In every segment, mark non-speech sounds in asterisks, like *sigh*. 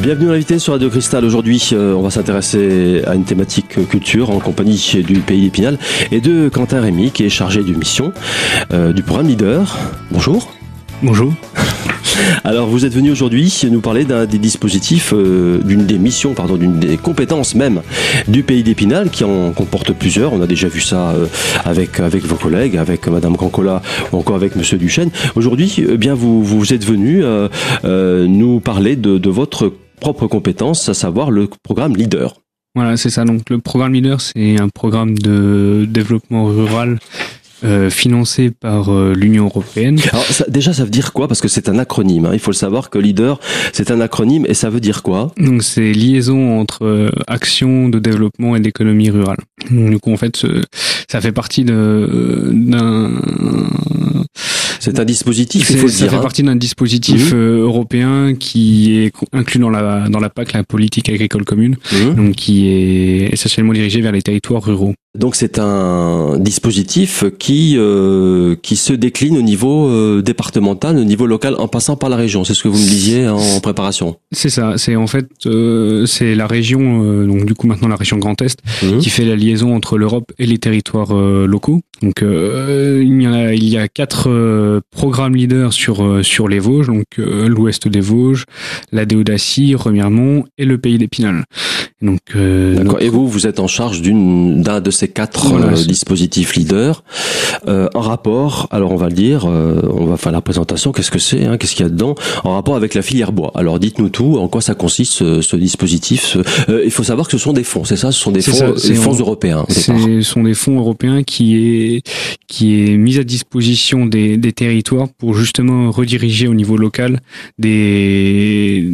Bienvenue à l'invité sur Radio Cristal. Aujourd'hui, euh, on va s'intéresser à une thématique culture en compagnie du Pays d'Épinal et de Quentin Rémy qui est chargé de mission euh, du programme Leader. Bonjour. Bonjour. *laughs* Alors, vous êtes venu aujourd'hui nous parler d'un des dispositifs, euh, d'une des missions, pardon, d'une des compétences même du pays d'Épinal, qui en comporte plusieurs. On a déjà vu ça euh, avec avec vos collègues, avec Madame Cancola ou encore avec Monsieur Duchesne. Aujourd'hui, eh bien, vous vous êtes venu euh, nous parler de, de votre propre compétence, à savoir le programme Leader. Voilà, c'est ça. Donc, le programme Leader, c'est un programme de développement rural euh, financé par euh, l'Union européenne. Alors ça, déjà, ça veut dire quoi? Parce que c'est un acronyme. Hein. Il faut le savoir que leader, c'est un acronyme et ça veut dire quoi? Donc c'est liaison entre euh, action de développement et d'économie rurale. Donc, du coup, en fait, ça fait partie d'un c'est un dispositif, il faut le dire. Ça fait hein. partie d'un dispositif Mhm. euh, européen qui est inclus dans la dans la PAC, la politique agricole commune, Mhm. donc qui est essentiellement dirigé vers les territoires ruraux. Donc c'est un dispositif qui euh, qui se décline au niveau euh, départemental, au niveau local, en passant par la région. C'est ce que vous me disiez en préparation. C'est ça. C'est en fait euh, c'est la région euh, donc du coup maintenant la région Grand Est Mhm. qui fait la liaison entre l'Europe et les territoires euh, locaux. Donc euh, il y en a il y a quatre euh, programmes leaders sur euh, sur les Vosges, donc euh, l'ouest des Vosges, la Déodacie, Remiremont et le pays d'Épinal. Donc euh, notre- Et vous, vous êtes en charge d'une d'un de ces quatre euh, dispositifs leaders euh, en rapport. Alors on va le dire, euh, on va faire la présentation. Qu'est-ce que c'est hein, Qu'est-ce qu'il y a dedans En rapport avec la filière bois. Alors dites-nous tout. En quoi ça consiste ce, ce dispositif ce- euh, Il faut savoir que ce sont des fonds. C'est ça Ce sont des fonds, ça, des fonds en- européens. Ce sont des fonds européens qui est qui est mis à disposition des, des territoires pour justement rediriger au niveau local des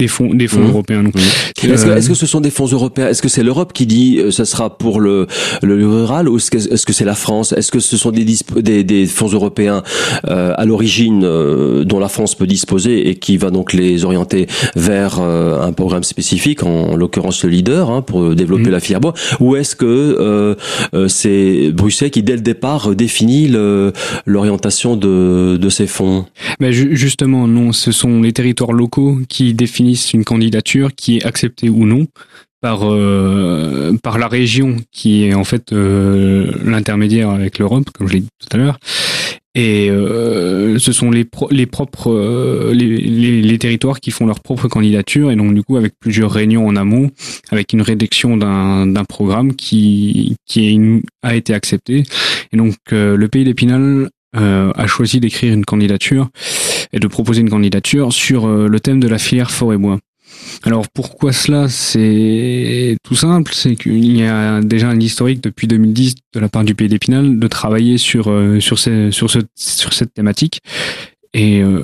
des fonds des fonds Mhm. européens. Donc, Est-ce que, euh, est-ce que ce sont des fonds européens? Est-ce que c'est l'Europe qui dit euh, ça sera pour le, le rural ou est-ce que est-ce que c'est la France? Est-ce que ce sont des, des, des fonds européens euh, à l'origine euh, dont la France peut disposer et qui va donc les orienter vers euh, un programme spécifique, en, l'occurrence le leader, hein, pour développer Mhm. la filière bois? Ou est-ce que euh, euh, c'est Bruxelles qui dès le départ définit le- l'orientation de, de ces fonds? Ben, ju- justement, non, ce sont les territoires locaux qui définissent une candidature qui est acceptée ou non par euh, par la région qui est en fait euh, l'intermédiaire avec l'Europe, comme je l'ai dit tout à l'heure. Et euh, ce sont les les propres les, territoires qui font leur propre candidature et donc du coup avec plusieurs réunions en amont, avec une rédaction d'un d'un programme qui qui a été accepté. Et donc le pays d'Épinal a choisi d'écrire une candidature et de proposer une candidature sur euh, le thème de la filière forêt-bois. Alors pourquoi cela? C'est tout simple, c'est qu'il y a déjà un historique depuis 2010 de la part du pays d'Épinal de travailler sur euh, sur ce sur cette thématique et euh,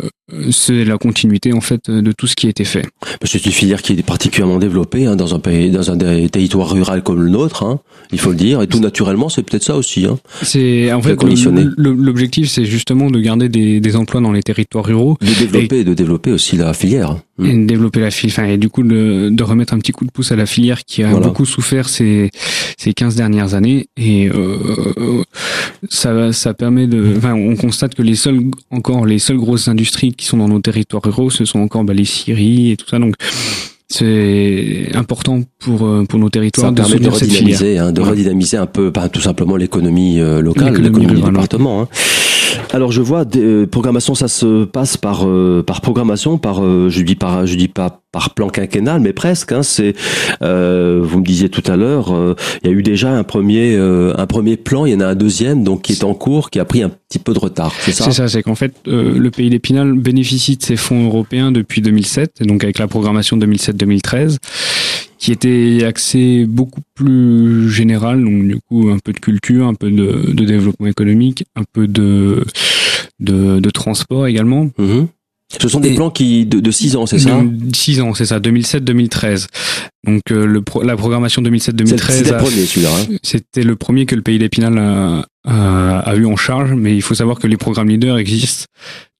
c'est la continuité en fait de tout ce qui a été fait. C'est une filière qui est particulièrement développée hein, dans un pays, dans un territoire rural comme le nôtre, hein, il faut le dire, et tout naturellement, c'est peut-être ça aussi. Hein. C'est en fait l'objectif c'est justement de garder des, des emplois dans les territoires ruraux De développer, de développer aussi la filière. Et de développer la filière, et du coup de, de remettre un petit coup de pouce à la filière qui a Voilà. beaucoup souffert ces ces 15 dernières années et euh, ça ça permet de, enfin, on constate que les seules encore les seules grosses industries qui sont dans nos territoires ruraux, ce sont encore bah, les scieries et tout ça, donc c'est important pour euh, pour nos territoires Ça de permet redynamiser, hein, de redynamiser un peu, ben, tout simplement l'économie euh, locale, L'économie du département. Hein. Alors je vois des, euh, programmation, ça se passe par euh, par programmation, par euh, je dis par je dis pas par plan quinquennal, mais presque. Hein, c'est euh, vous me disiez tout à l'heure, euh, il y a eu déjà un premier euh, un premier plan, il y en a un deuxième donc qui est en cours, qui a pris un petit peu de retard. C'est ça? C'est ça, c'est qu'en fait, euh, le pays d'Épinal bénéficie de ces fonds européens depuis 2007, et donc avec la programmation 2007-2013, qui était axée beaucoup plus générale, donc du coup un peu de culture, un peu de, de développement économique, un peu de, de, de transport également. Mhm. Ce sont des plans qui de, de six ans, c'est ça? De- Six ans, c'est ça, 2007-2013. Donc le la programmation 2007-2013. C'était le premier celui-là. Hein. C'était le premier que le pays d'Épinal a, a, eu en charge, mais il faut savoir que les programmes leaders existent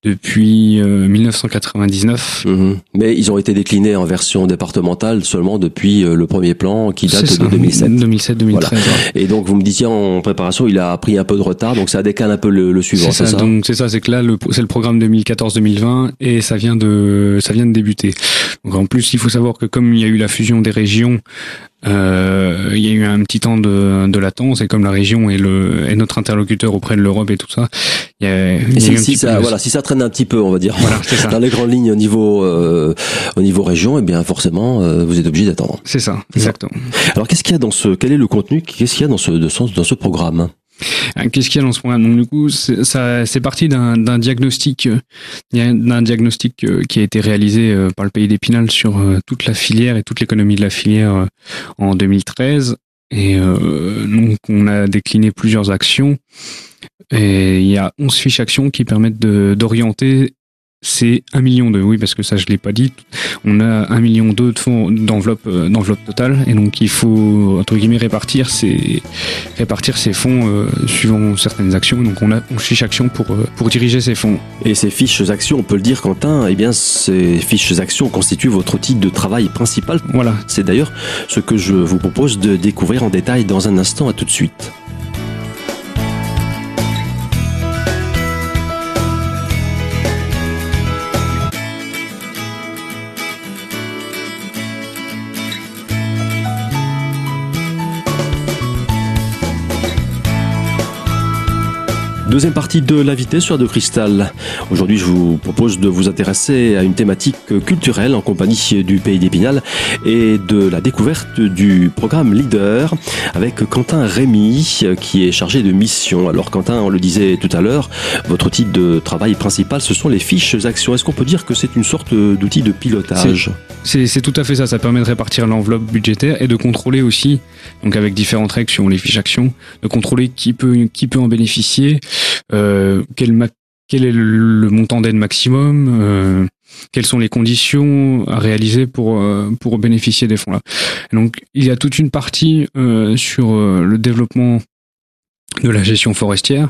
depuis 1999. Euh, mhm. Mais ils ont été déclinés en version départementale seulement depuis euh, le premier plan qui date de 2007. 2007-2013. Et donc vous me disiez en préparation, il a pris un peu de retard, donc ça décale un peu le, le suivant. C'est ça, Donc c'est ça, c'est que là c'est le programme 2014-2020 et ça vient de ça vient de débuter. Donc en plus il faut savoir que comme il y a eu la fusion des régions, euh, il y a eu un petit temps de, de latence et comme la région est, le, est notre interlocuteur auprès de l'Europe et tout ça, il y a, si, ça, voilà, si ça traîne un petit peu, on va dire, voilà, ça. dans les grandes lignes au niveau euh, au niveau région, et eh bien forcément euh, vous êtes obligé d'attendre. C'est ça, exactement. Alors qu'est-ce qu'il y a dans ce, quel est le contenu, qu'est-ce qu'il y a dans ce, dans ce programme? Qu'est-ce qu'il y a dans ce programme? Donc du coup, c'est parti d'un diagnostic, euh, d'un diagnostic euh, qui a été réalisé par le pays d'Épinal sur toute la filière et toute l'économie de la filière en 2013. Et donc on a décliné plusieurs actions. Et il y a 11 fiches actions qui permettent d'orienter c'est un million de oui parce que ça je l'ai pas dit. On a un million de fonds d'enveloppe euh, d'enveloppe totale. Et donc il faut entre guillemets répartir ces répartir ces fonds euh, suivant certaines actions. Donc on a on fiche action pour euh, pour diriger ces fonds. Et ces fiches actions on peut le dire Quentin eh bien ces fiches actions constituent votre outil de travail principal. Voilà. C'est d'ailleurs ce que je vous propose de découvrir en détail dans un instant. À tout de suite Deuxième partie de l'invité sur de Cristal. Aujourd'hui, je vous propose de vous intéresser à une thématique culturelle en compagnie du Pays d'Épinal et de la découverte du programme Leader avec Quentin Rémy qui est chargé de mission. Alors Quentin, on le disait tout à l'heure, votre outil de travail principal, ce sont les fiches actions. Est-ce qu'on peut dire que c'est une sorte d'outil de pilotage? C'est tout à fait ça. Ça permet de répartir l'enveloppe budgétaire et de contrôler aussi, donc avec différentes règles sur les fiches actions, de contrôler qui peut, qui peut en bénéficier, euh, quel, est le, montant d'aide maximum, euh, quelles sont les conditions à réaliser pour euh, pour bénéficier des fonds là. Donc il y a toute une partie sur le développement de la gestion forestière.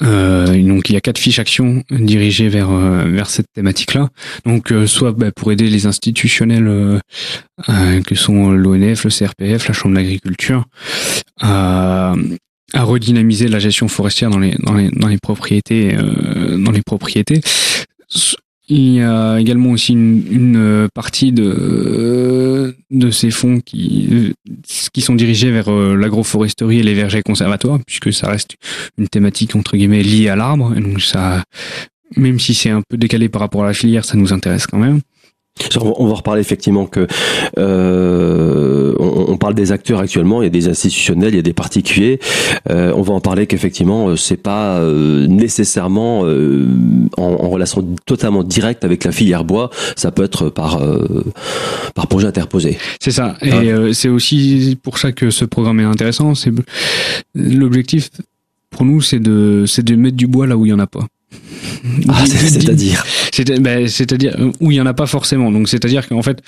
donc il y a quatre fiches actions dirigées vers vers cette thématique-là. Donc soit bah, pour aider les institutionnels que sont l'ONF, le CRPF, la Chambre d'agriculture, à à redynamiser la gestion forestière dans les dans les dans les propriétés euh, dans les propriétés. Il y a également aussi une, une partie de de ces fonds qui qui sont dirigés vers euh, l'agroforesterie et les vergers conservatoires puisque ça reste une thématique entre guillemets liée à l'arbre donc ça même si c'est un peu décalé par rapport à la filière, ça nous intéresse quand même. On va reparler effectivement que euh, on, parle des acteurs actuellement, il y a des institutionnels, il y a des particuliers. Euh, on va en parler qu'effectivement euh, c'est pas euh, nécessairement en, en, relation totalement directe avec la filière bois, ça peut être par par projet interposé. C'est ça, et c'est aussi pour ça que ce programme est intéressant. C'est l'objectif pour nous, c'est de c'est de mettre du bois là où il y en a pas. Ah, c'est-à-dire ben, C'est-à-dire où il y en a pas forcément. Donc c'est-à-dire qu'en fait,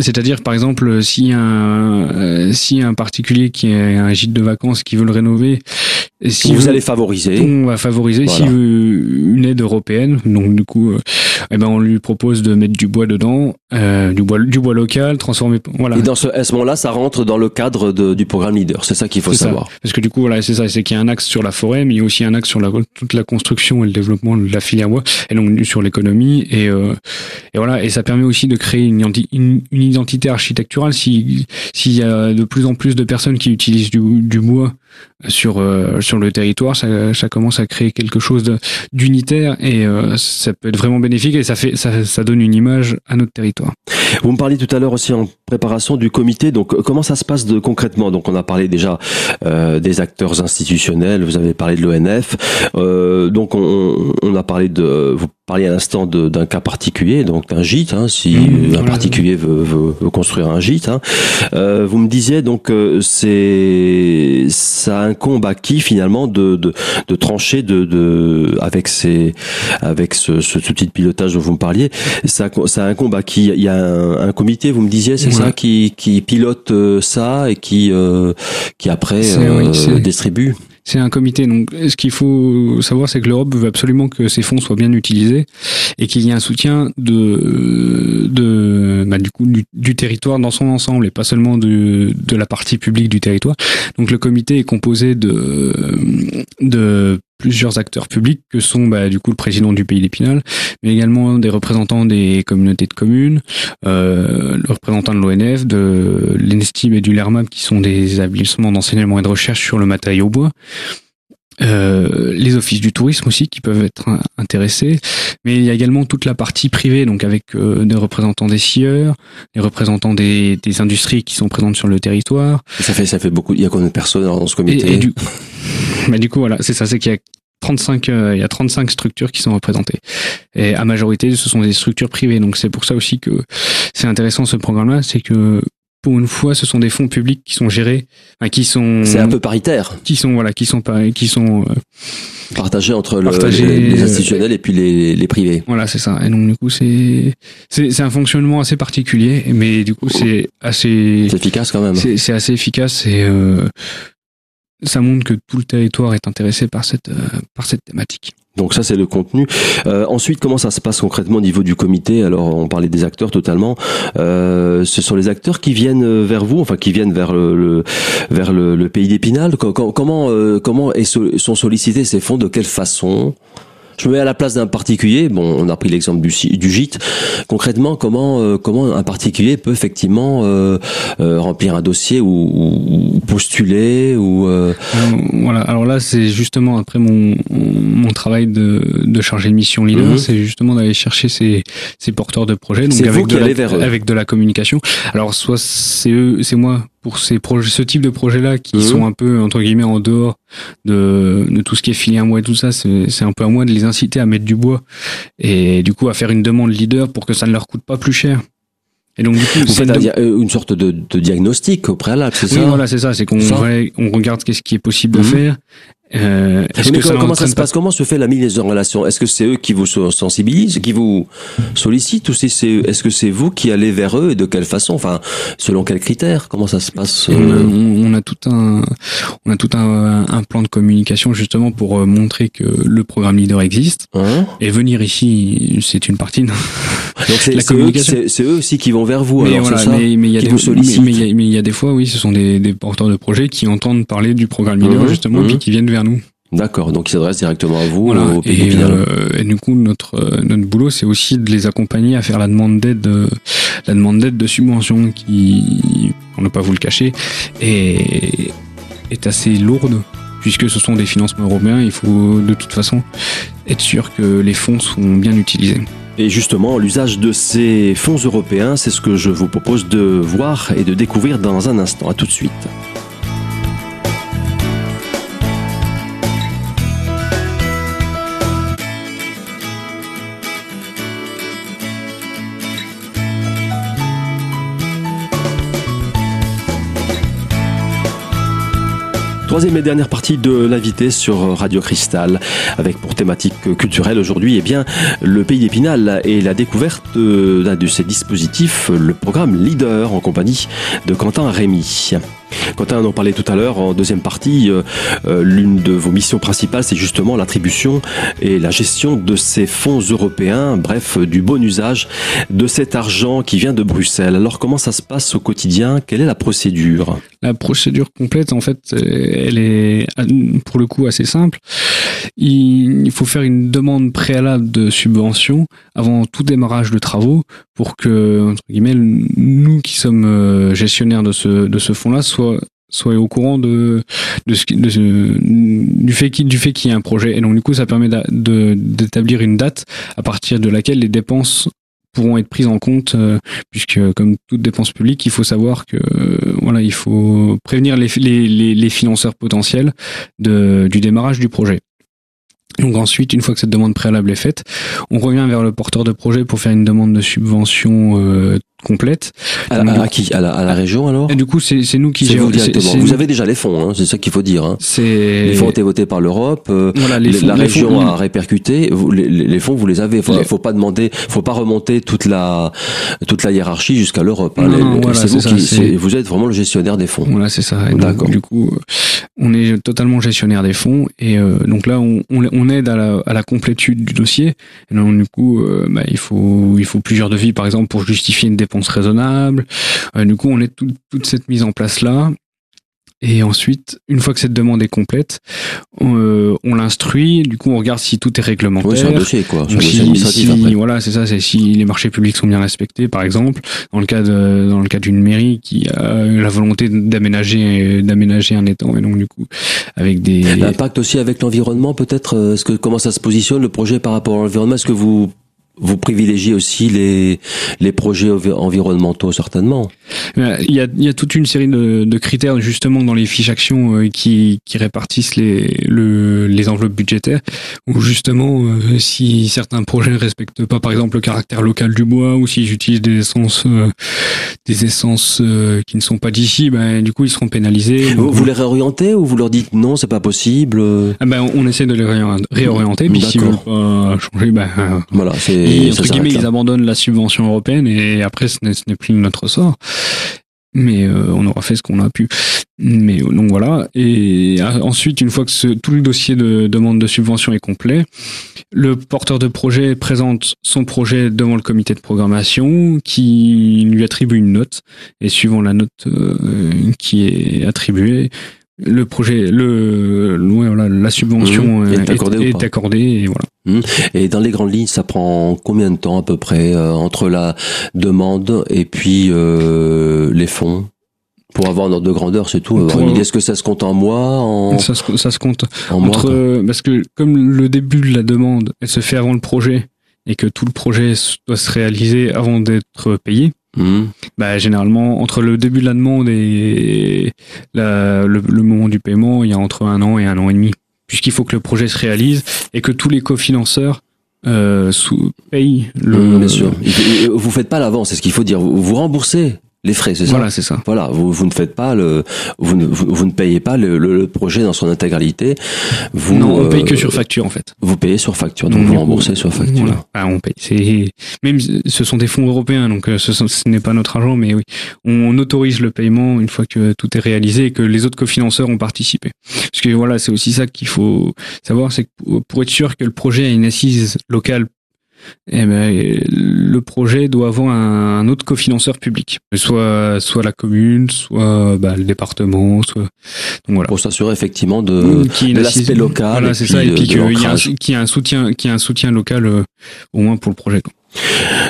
c'est-à-dire par exemple si un euh, si un particulier qui a un gîte de vacances qui veut le rénover, si vous, allez favoriser, on va favoriser si une aide européenne. Donc du coup, euh, eh ben on lui propose de mettre du bois dedans, euh, du bois du bois local, transformé. Voilà. Et dans ce à ce moment-là, ça rentre dans le cadre de, du programme Leader. C'est ça qu'il faut savoir. Parce que du coup, voilà, c'est ça, c'est qu'il y a un axe sur la forêt, mais il y a aussi un axe sur la toute la construction et le développement de la filière bois, et donc sur l'économie et, euh, et voilà. Et ça permet aussi de créer une, une, une identité architecturale. Si s'il y a de plus en plus de personnes qui utilisent du, du bois sur euh, sur le territoire, ça, ça, commence à créer quelque chose d'unitaire et euh, ça peut être vraiment bénéfique et ça fait ça, ça donne une image à notre territoire. Vous me parliez tout à l'heure aussi en préparation du comité. Donc comment ça se passe de concrètement? Donc on a parlé déjà euh, des acteurs institutionnels. Vous avez parlé de l'ONF. donc on, on, a parlé de vous parliez à l'instant d'un cas particulier, donc d'un gîte, hein, si mmh, un particulier veut, veut, veut, construire un gîte. Hein. Euh, vous me disiez donc c'est ça incombe à qui finalement de, de, de trancher de, de avec ces avec ce, ce, outil de pilotage dont vous me parliez, ça ça incombe à qui? Il y a un, un comité, vous me disiez, c'est ça, qui, qui pilote ça et qui, qui après distribue c'est un comité. Donc, ce qu'il faut savoir, c'est que l'Europe veut absolument que ces fonds soient bien utilisés et qu'il y ait un soutien de, de bah, du coup du, territoire dans son ensemble et pas seulement de, de la partie publique du territoire. Donc, le comité est composé de de plusieurs acteurs publics que sont bah, du coup le président du pays d'Épinal, mais également des représentants des communautés de communes, euh, le représentant de l'ONF, de l'ENSTIB et du LERMAP qui sont des établissements d'enseignement et de recherche sur le matériau bois. Euh, les offices du tourisme aussi qui peuvent être intéressés, mais il y a également toute la partie privée, donc avec euh, des représentants des scieurs, des représentants des, des, industries qui sont présentes sur le territoire. ça fait ça fait beaucoup. Il y a combien de personnes dans ce comité et, du, *laughs* bah, du coup voilà, c'est ça, c'est qu'il y a 35, euh, il y a 35 structures qui sont représentées. Et à majorité, ce sont des structures privées. Donc c'est pour ça aussi que c'est intéressant ce programme-là, c'est que pour une fois, ce sont des fonds publics qui sont gérés, qui sont. C'est un peu paritaire. Qui sont voilà, qui sont qui sont euh, partagés entre les, institutionnels et puis les, les privés. Voilà, c'est ça. Et donc du coup, c'est c'est un fonctionnement assez particulier, mais du coup, c'est assez. C'est efficace quand même. C'est assez efficace et euh, ça montre que tout le territoire est intéressé par cette euh, par cette thématique. Donc ça c'est le contenu. Euh, ensuite, comment ça se passe concrètement au niveau du comité? Alors on parlait des acteurs totalement. Euh, ce sont les acteurs qui viennent vers vous, enfin qui viennent vers le, vers le, pays d'Épinal. Comment comment sont sollicités ces fonds? De quelle façon? Je me mets à la place d'un particulier. Bon, on a pris l'exemple du, du gîte. Concrètement, comment euh, comment un particulier peut effectivement euh, euh, remplir un dossier ou, ou postuler ou voilà. Alors là, c'est justement après mon mon travail de de chargé de mission leader, mhm. c'est justement d'aller chercher ces ces porteurs de projets. Donc avec de la, avec de la communication. Alors soit c'est eux, c'est moi pour ces projets, ce type de projets-là qui mhm. sont un peu entre guillemets en dehors de, de tout ce qui est filière bois et tout ça, c'est un peu à moi de les inciter à mettre du bois et du coup à faire une demande leader pour que ça ne leur coûte pas plus cher. Et donc du coup, c'est une, sorte de, de, diagnostic au préalable, c'est oui, voilà, c'est ça, c'est qu'on on regarde qu'est-ce qui est possible de mhm. faire euh, comment, ça, se passe? Comment se fait la mise en relation? Est-ce que c'est eux qui vous sensibilisent, qui vous sollicitent, ou c'est est-ce que c'est vous qui allez vers eux et de quelle façon? Enfin, selon quels critères? Comment ça se passe on, a, on, a, tout un, on a tout un, un, plan de communication justement pour euh, montrer que le programme leader existe. Hein? Et venir ici, c'est une partie. *laughs* La communication. C'est eux aussi qui vont vers vous. Mais alors, ça, mais, il y a des, mais, il y a des fois, oui, ce sont des, des porteurs de projets qui entendent parler du programme leader mmh. justement, et puis mmh. qui viennent vers nous. D'accord, donc ils s'adressent directement à vous. Au et, euh, et, du coup, notre euh, notre boulot, c'est aussi de les accompagner à faire la demande d'aide, euh, la demande d'aide de subvention qui, on ne pas vous le cacher, est est assez lourde puisque ce sont des financements européens. Il faut de toute façon être sûr que les fonds sont bien utilisés. Et justement, l'usage de ces fonds européens, c'est ce que je vous propose de voir et de découvrir dans un instant. À tout de suite. Troisième et dernière partie de l'invité sur Radio Cristal, avec pour thématique culturelle aujourd'hui, eh bien, le pays d'Épinal et la découverte d'un de ses dispositifs, le programme Leader en compagnie de Quentin Rémy. Quentin en parlait tout à l'heure en deuxième partie. Euh, euh, l'une de vos missions principales, c'est justement l'attribution et la gestion de ces fonds européens, bref, du bon usage de cet argent qui vient de Bruxelles. Alors comment ça se passe au quotidien? Quelle est la procédure? La procédure complète, en fait, elle est pour le coup assez simple. Il faut faire une demande préalable de subvention avant tout démarrage de travaux pour que, entre guillemets, nous qui sommes euh, gestionnaires de ce, de ce fonds-là, soit au courant de, de, ce, du fait qu'il y ait un projet. Et donc du coup ça permet d'établir une date à partir de laquelle les dépenses pourront être prises en compte euh, puisque comme toute dépense publique il faut savoir que voilà il faut prévenir les, financeurs potentiels du démarrage du projet. Donc ensuite, une fois que cette demande préalable est faite, on revient vers le porteur de projet pour faire une demande de subvention euh, complète. À, à qui? À la, à la, région alors? Et du coup, c'est nous qui gérons. Vous, directement. vous avez déjà les fonds, hein, c'est ça qu'il faut dire. Hein. Les fonds ont été votés par l'Europe. Euh, voilà, les fonds, la région a répercuté. Vous, les, les, fonds, vous les avez. Faut, faut pas demander, faut pas remonter toute la toute la hiérarchie jusqu'à l'Europe. Hein. Voilà, vous, qui, vous êtes vraiment le gestionnaire des fonds. Voilà, c'est ça. D'accord. Du coup, on est totalement gestionnaire des fonds et euh, donc là, on, on, aide à la, à la complétude du dossier. Et donc, du coup, euh, bah, il faut il faut plusieurs devis, par exemple, pour justifier une dépense raisonnable. Euh, du coup, on est toute cette mise en place là. Et ensuite, une fois que cette demande est complète, on, euh, on l'instruit. Du coup, on regarde si tout est réglementaire. Oui, c'est un dossier, quoi. Si, si, voilà, c'est ça. C'est si les marchés publics sont bien respectés, par exemple, dans le cas de, dans le cas d'une mairie qui a la volonté d'aménager, d'aménager un étang, et donc du coup, avec des l'impact aussi avec l'environnement, peut-être. Euh, est-ce que comment ça se positionne le projet par rapport à l'environnement Est-ce que vous vous privilégiez aussi les, les projets environnementaux, certainement. Euh, il y a, il y a toute une série de, de critères, justement, dans les fiches actions euh, qui, qui répartissent les, le, les enveloppes budgétaires, où justement, euh, si certains projets ne respectent pas, par exemple, le caractère local du bois, ou si j'utilise des essences, des essences qui ne sont pas d'ici, ben, du coup, ils seront pénalisés. Vous, les réorientez ou vous leur dites non, c'est pas possible ah ben, On essaie de les réorienter, puis s'ils veulent pas changer, ben, voilà, c'est entre guillemets, ils abandonnent la subvention européenne et après, ce n'est plus notre sort. Mais euh, on aura fait ce qu'on a pu. Mais euh, donc voilà. Et euh, ensuite, une fois que ce, tout le dossier de demande de subvention est complet, le porteur de projet présente son projet devant le comité de programmation qui lui attribue une note. Et suivant la note qui est attribuée, le projet, le, voilà, la subvention mmh. est, accordée, est, accordée et voilà. Mmh. Et dans les grandes lignes, ça prend combien de temps à peu près euh, entre la demande et puis euh, les fonds? Pour avoir un ordre de grandeur, c'est tout. Est-ce que ça se compte en mois en... Ça, se, ça se compte en entre mois, parce que comme le début de la demande, elle se fait avant le projet et que tout le projet doit se réaliser avant d'être payé. Mmh. Bah, généralement, entre le début de la demande et la, le, le, moment du paiement, il y a entre un an et un an et demi, puisqu'il faut que le projet se réalise et que tous les cofinanceurs euh, sous, payent le. Mmh, bien sûr. Vous faites pas l'avance, c'est ce qu'il faut dire. Vous remboursez les frais, c'est ça. Voilà, c'est ça. Voilà, vous, vous ne faites pas le, vous ne, vous, ne payez pas le, le, projet dans son intégralité. Vous, non, on paye que euh, sur facture en fait. Vous payez sur facture, donc vous remboursez sur facture. Voilà. Ah, on paye. C'est même ce sont des fonds européens, donc euh, ce, ce n'est pas notre argent, mais oui, on autorise le paiement une fois que tout est réalisé et que les autres cofinanceurs ont participé. Parce que voilà, c'est aussi ça qu'il faut savoir, c'est que pour être sûr que le projet a une assise locale eh ben, le projet doit avoir un, autre cofinanceur public, soit soit la commune, soit bah, le département, soit donc voilà. Pour s'assurer effectivement de, de l'aspect local. Voilà, c'est ça, et puis qu'il y, a un soutien, qu'il y a un soutien local euh, au moins pour le projet.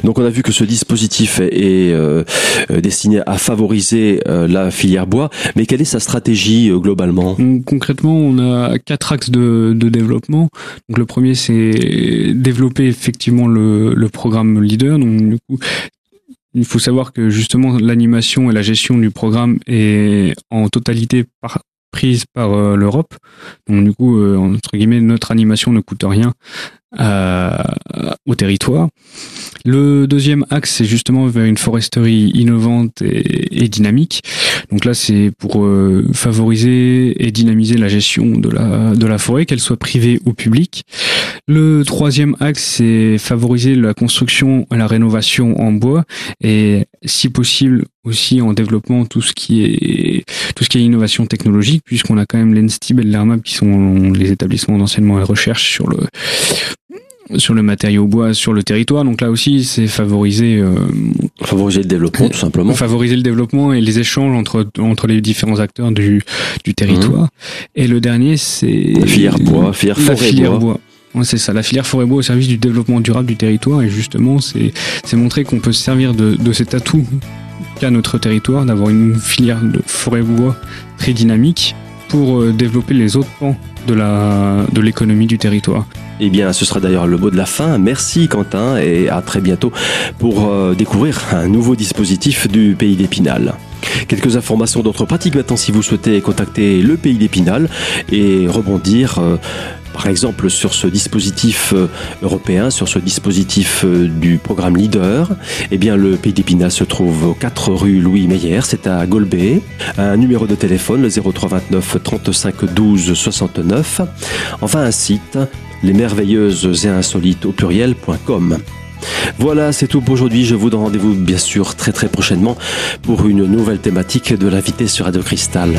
Donc on a vu que ce dispositif est euh, euh, destiné à favoriser euh, la filière bois, mais quelle est sa stratégie globalement? Concrètement, on a quatre axes de, développement. Donc le premier, c'est développer effectivement le, programme leader. Il faut savoir que justement l'animation et la gestion du programme est en totalité par, prise par l'Europe. Donc du coup, entre guillemets, notre animation ne coûte rien euh, au territoire. Le deuxième axe, c'est justement vers une foresterie innovante et, dynamique. Donc là, c'est pour euh, favoriser et dynamiser la gestion de la, de la forêt, qu'elle soit privée ou publique. Le troisième axe, c'est favoriser la construction la rénovation en bois et, si possible, aussi en développement tout ce qui est tout ce qui est innovation technologique puisqu'on a quand même l'ENSTIB et l'ERMAP qui sont les établissements d'enseignement et recherche sur le sur le matériau bois sur le territoire. Donc là aussi, c'est favoriser euh, favoriser le développement tout simplement. Favoriser le développement et les échanges entre entre les différents acteurs du du territoire. Mmh. Et le dernier, c'est la filière bois, filière forêt filière bois. c'est ça, la filière forêt bois au service du développement durable du territoire. Et justement, c'est c'est montrer qu'on peut se servir de de cet atout qu'a notre territoire d'avoir une filière de forêt bois très dynamique pour euh, développer les autres pans de la de l'économie du territoire. Eh bien, ce sera d'ailleurs le mot de la fin. Merci Quentin et à très bientôt pour euh, découvrir un nouveau dispositif du Pays d'Épinal. Quelques informations d'autres pratiques maintenant si vous souhaitez contacter le Pays d'Épinal et rebondir. Par exemple sur ce dispositif euh, européen, sur ce dispositif euh, du programme Leader, eh bien le Pays d'Épinal se trouve aux 4 rue Louis Meyer, c'est à Golbet. Un numéro de téléphone, le 0329 35 12 69. Enfin un site, les merveilleuses et insolites au pluriel.com. Voilà, c'est tout pour aujourd'hui. Je vous donne rendez-vous bien sûr très très prochainement pour une nouvelle thématique de l'invité sur Radio Cristal.